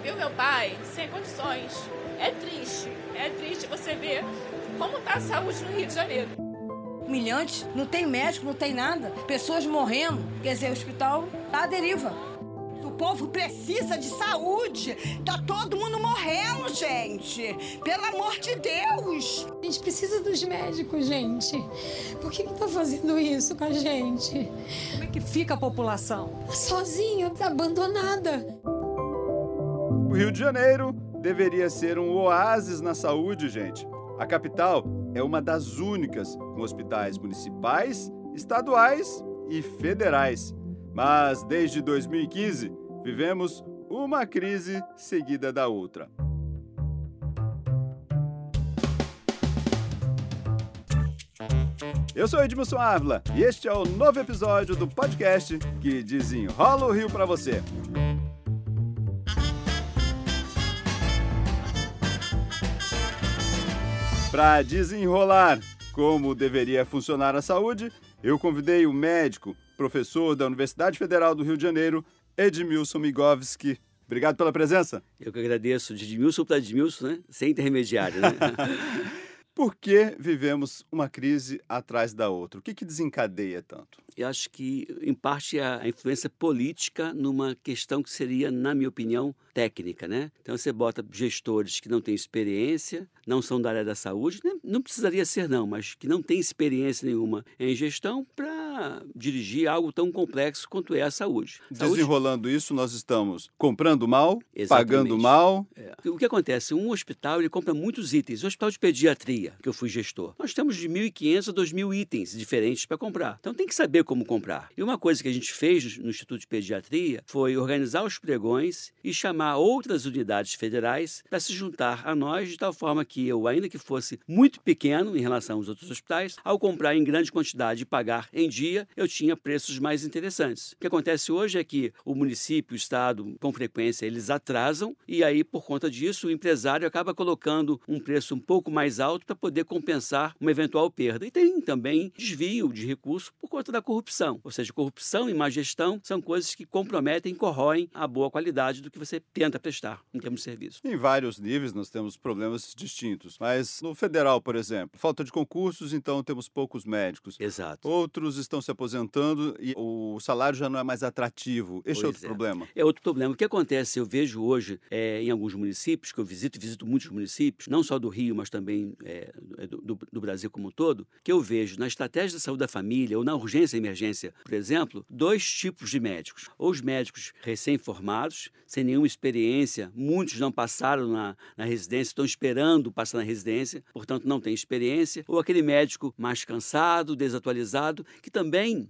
vi o meu pai sem condições. É triste, é triste você ver como está a saúde no Rio de Janeiro. Humilhante, não tem médico, não tem nada, pessoas morrendo, quer dizer, o hospital tá à deriva. O povo precisa de saúde. Tá todo mundo morrendo, gente. Pelo amor de Deus. A gente precisa dos médicos, gente. Por que, que tá fazendo isso com a gente? Como é que fica a população? Sozinha, abandonada. O Rio de Janeiro deveria ser um oásis na saúde, gente. A capital é uma das únicas com hospitais municipais, estaduais e federais. Mas desde 2015, vivemos uma crise seguida da outra. Eu sou Edmilson Ávila e este é o novo episódio do podcast que desenrola o Rio para você. Para desenrolar como deveria funcionar a saúde, eu convidei o médico, professor da Universidade Federal do Rio de Janeiro, Edmilson Migovski. Obrigado pela presença. Eu que agradeço, de Edmilson para Edmilson, né? sem intermediário. Né? Por que vivemos uma crise atrás da outra? O que, que desencadeia tanto? Eu acho que, em parte, é a influência política numa questão que seria, na minha opinião, técnica, né? Então você bota gestores que não têm experiência, não são da área da saúde, não precisaria ser não, mas que não têm experiência nenhuma em gestão para dirigir algo tão complexo quanto é a saúde. Desenrolando saúde... isso, nós estamos comprando mal, Exatamente. pagando mal. É. O que acontece? Um hospital ele compra muitos itens. O hospital de pediatria, que eu fui gestor, nós temos de 1.500 a 2.000 itens diferentes para comprar. Então tem que saber como comprar. E uma coisa que a gente fez no Instituto de Pediatria foi organizar os pregões e chamar outras unidades federais para se juntar a nós de tal forma que eu, ainda que fosse muito pequeno em relação aos outros hospitais, ao comprar em grande quantidade e pagar em dia, eu tinha preços mais interessantes. O que acontece hoje é que o município, o estado, com frequência, eles atrasam e aí, por conta disso, o empresário acaba colocando um preço um pouco mais alto para poder compensar uma eventual perda. E tem também desvio de recursos por conta da corrupção. Ou seja, corrupção e má gestão são coisas que comprometem e corroem a boa qualidade do que você tenta prestar em termos de serviço. Em vários níveis nós temos problemas distintos, mas no federal, por exemplo, falta de concursos, então temos poucos médicos. Exato. Outros estão se aposentando e o salário já não é mais atrativo. Este é pois é outro é. problema. É outro problema. O que acontece, eu vejo hoje é, em alguns municípios, que eu visito visito muitos municípios, não só do Rio, mas também é, do, do, Brasil como um todo, que eu vejo na estratégia da saúde da família ou na urgência e emergência, por exemplo, dois tipos de médicos. Ou os médicos recém-formados, sem nenhuma experiência, muitos não passaram na, na residência, estão esperando passar na residência, portanto não têm experiência, ou aquele médico mais cansado, desatualizado, que também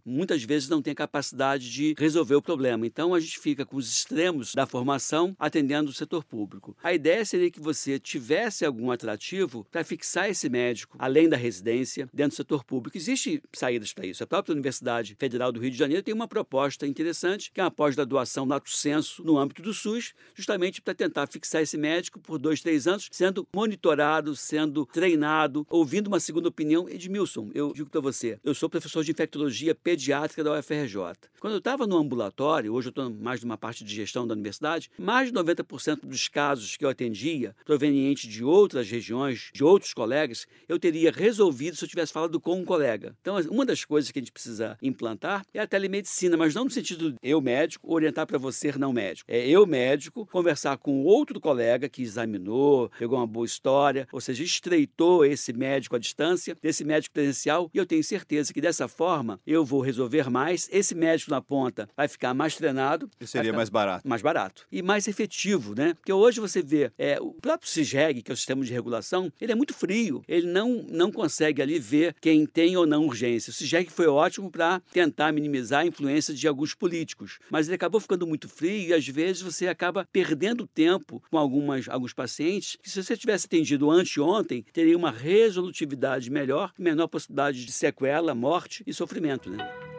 muitas vezes não tem capacidade de resolver o problema. Então a gente fica com os extremos da formação atendendo o setor público. A ideia seria que você tivesse algum atrativo para fixar esse médico além da residência dentro do setor público. Existem saídas para isso. A própria Universidade Federal do Rio de Janeiro tem uma proposta interessante, que é uma pós-graduação lato senso no âmbito do SUS, justamente para tentar fixar esse médico por dois, três anos, sendo monitorado, sendo treinado, ouvindo uma segunda opinião. Edmilson, eu digo para você, eu sou professor de infectologia pediátrica da UFRJ. Quando eu estava no ambulatório, hoje eu estou mais numa parte de gestão da universidade, mais de 90% dos casos que eu atendia, provenientes de outras regiões, de outros colegas, eu teria resolvido se eu tivesse falado com um colega. Então, uma das coisas que a gente precisa implantar é a telemedicina, mas não no sentido de eu médico orientar para você não médico. É eu médico conversar com outro colega que examinou, pegou uma boa história, ou seja, estreitou esse médico à distância, desse médico presencial, e eu tenho certeza que dessa forma eu vou resolver mais, esse médico na ponta vai ficar mais treinado. E seria mais barato. Mais barato. E mais efetivo, né? Porque hoje você vê, é, o próprio CISREG, que é o sistema de regulação, ele é muito frio, ele não, não consegue ali ver quem tem ou não urgência. O CISREG foi ótimo para tentar minimizar a influência de alguns políticos, mas ele acabou ficando muito frio e às vezes você acaba perdendo tempo com algumas, alguns pacientes que se você tivesse atendido anteontem, teria uma resolutividade melhor, menor possibilidade de sequela, morte e sofrimento. Né?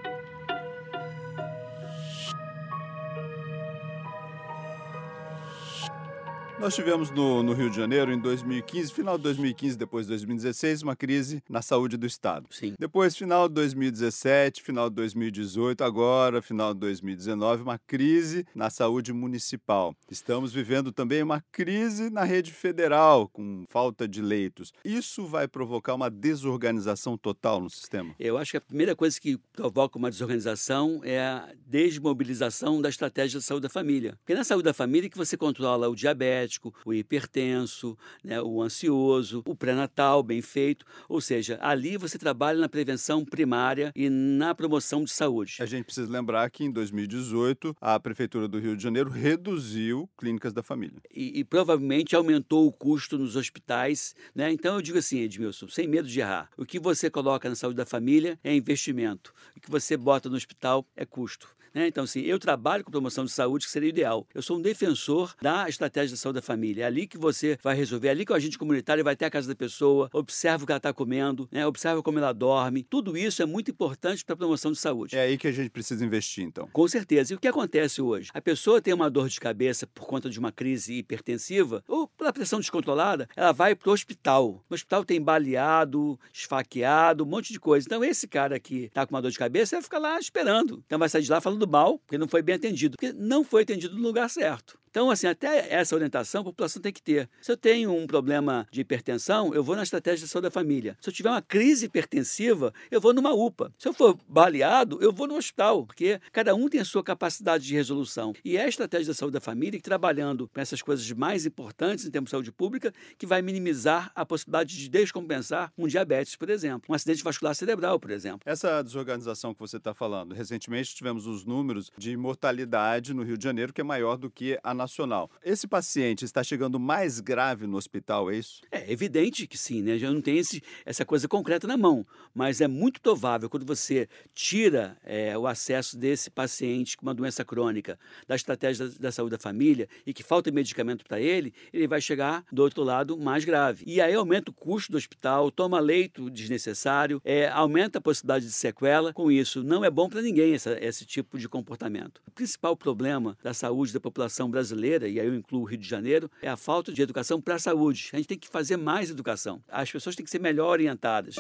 Nós tivemos no, no, Rio de Janeiro, em 2015, final de 2015, depois de 2016, uma crise na saúde do Estado. Sim. Depois, final de 2017, final de 2018, agora, final de 2019, uma crise na saúde municipal. Estamos vivendo também uma crise na rede federal, com falta de leitos. Isso vai provocar uma desorganização total no sistema? Eu acho que a primeira coisa que provoca uma desorganização é a desmobilização da estratégia de saúde da família. Porque na saúde da família que você controla o diabetes, diabético, o hipertenso, né, o ansioso, o pré-natal bem feito. Ou seja, ali você trabalha na prevenção primária e na promoção de saúde. A gente precisa lembrar que em 2018 a Prefeitura do Rio de Janeiro reduziu clínicas da família. E, e provavelmente aumentou o custo nos hospitais. Né? Então eu digo assim, Edmilson, sem medo de errar. O que você coloca na saúde da família é investimento. O que você bota no hospital é custo. Né? Então, assim, eu trabalho com promoção de saúde, que seria ideal. Eu sou um defensor da estratégia de saúde da família. É ali que você vai resolver, é ali que o agente comunitário vai ter a casa da pessoa, observa o que ela está comendo, né? observa como ela dorme. Tudo isso é muito importante para a promoção de saúde. É aí que a gente precisa investir, então. Com certeza. E o que acontece hoje? A pessoa tem uma dor de cabeça por conta de uma crise hipertensiva ou pela pressão descontrolada, ela vai para o hospital. No hospital tem baleado, esfaqueado, um monte de coisa. Então, esse cara que está com uma dor de cabeça vai ficar lá esperando. Então, vai sair de lá falando mal, porque não foi bem atendido, porque não foi atendido no lugar certo. Então, assim, até essa orientação a população tem que ter. Se eu tenho um problema de hipertensão, eu vou na estratégia de saúde da família. Se eu tiver uma crise hipertensiva, eu vou numa UPA. Se eu for baleado, eu vou no hospital, porque cada um tem a sua capacidade de resolução. E é a estratégia da saúde da família que, trabalhando com essas coisas mais importantes em termos de saúde pública, que vai minimizar a possibilidade de descompensar um diabetes, por exemplo, um acidente vascular cerebral, por exemplo. Essa desorganização que você está falando, recentemente tivemos os números de mortalidade no Rio de Janeiro, que é maior do que a nacional. Esse paciente está chegando mais grave no hospital, é isso? É evidente que sim, né? Já não tem esse, essa coisa concreta na mão, mas é muito provável quando você tira é, o acesso desse paciente com uma doença crônica da estratégia da, da saúde da família e que falta medicamento para ele, ele vai chegar do outro lado mais grave. E aí aumenta o custo do hospital, toma leito desnecessário, é, aumenta a possibilidade de sequela. Com isso, não é bom para ninguém essa, esse tipo de comportamento. O principal problema da saúde da população brasileira brasileira, e aí eu incluo o Rio de Janeiro, é a falta de educação para a saúde. A gente tem que fazer mais educação. As pessoas têm que ser melhor orientadas.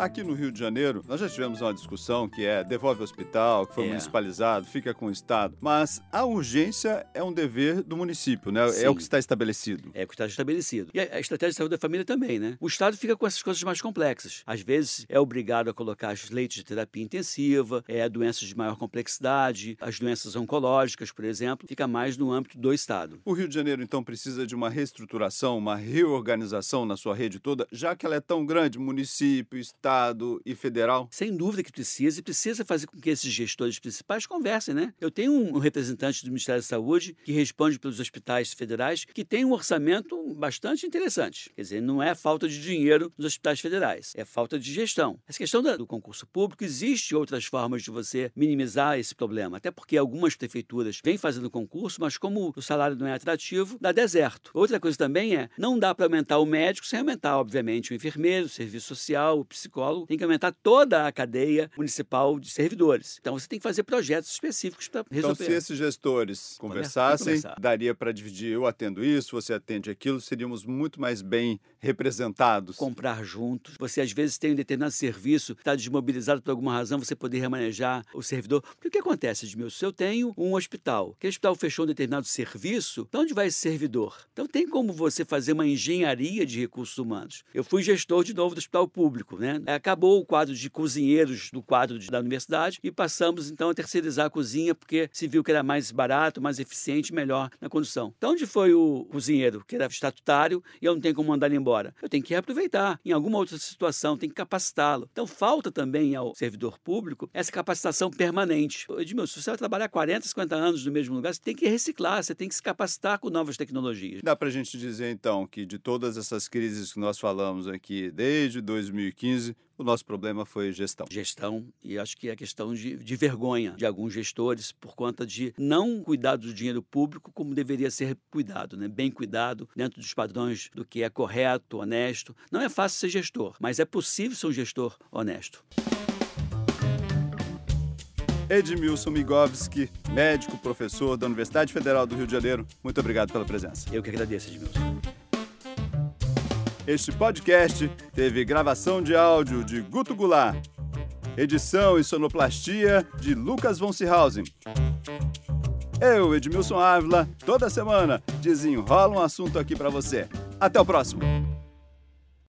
Aqui no Rio de Janeiro, nós já tivemos uma discussão que é devolve o hospital, que foi é. municipalizado, fica com o Estado. Mas a urgência é um dever do município, né? Sim. É o que está estabelecido. É o que está estabelecido. E a estratégia de saúde da família também, né? O Estado fica com essas coisas mais complexas. Às vezes é obrigado a colocar os leitos de terapia intensiva, é doenças de maior complexidade, as doenças oncológicas, por exemplo, fica mais no âmbito do Estado. O Rio de Janeiro, então, precisa de uma reestruturação, uma reorganização na sua rede toda, já que ela é tão grande, município, Estado, Estado e federal? Sem dúvida que precisa, e precisa fazer com que esses gestores principais conversem, né? Eu tenho um representante do Ministério da Saúde que responde pelos hospitais federais que tem um orçamento bastante interessante. Quer dizer, não é falta de dinheiro nos hospitais federais, é falta de gestão. Essa questão do concurso público, existe outras formas de você minimizar esse problema, até porque algumas prefeituras vêm fazendo concurso, mas como o salário não é atrativo, dá deserto. Outra coisa também é, não dá para aumentar o médico sem aumentar, obviamente, o enfermeiro, o serviço social, o psicólogo, psicólogo, tem que aumentar toda a cadeia municipal de servidores. Então você tem que fazer projetos específicos para resolver. Então, se esses gestores conversassem, daria para dividir, eu atendo isso, você atende aquilo, seríamos muito mais bem representados. Comprar juntos. Você às vezes tem um determinado serviço, está desmobilizado por alguma razão, você poder remanejar o servidor. Porque o que acontece, Edmilson? Se eu tenho um hospital, que o hospital fechou um determinado serviço, para onde vai esse servidor? Então tem como você fazer uma engenharia de recursos humanos. Eu fui gestor de novo do hospital público, né? Acabou o quadro de cozinheiros do quadro de, da universidade e passamos então a terceirizar a cozinha porque se viu que era mais barato, mais eficiente, melhor na condução. Então onde foi o cozinheiro que era estatutário e eu não tenho como mandar ele embora? Eu tenho que reaproveitar. Em alguma outra situação, tem que capacitá-lo. Então falta também ao servidor público essa capacitação permanente. Edmilson, se você vai trabalhar 40, 50 anos no mesmo lugar, você tem que reciclar, você tem que se capacitar com novas tecnologias. Dá para a gente dizer então que de todas essas crises que nós falamos aqui desde 2015, o nosso problema foi gestão. Gestão, e acho que é questão de, de, vergonha de alguns gestores por conta de não cuidar do dinheiro público como deveria ser cuidado, né? bem cuidado, dentro dos padrões do que é correto, honesto. Não é fácil ser gestor, mas é possível ser um gestor honesto. Edmilson Migovski, médico, professor da Universidade Federal do Rio de Janeiro. Muito obrigado pela presença. Eu que agradeço, Edmilson. Este podcast teve gravação de áudio de Guto Goulart, edição e sonoplastia de Lucas von Seehausen. Eu, Edmilson Ávila, toda semana desenrola um assunto aqui para você. Até o próximo!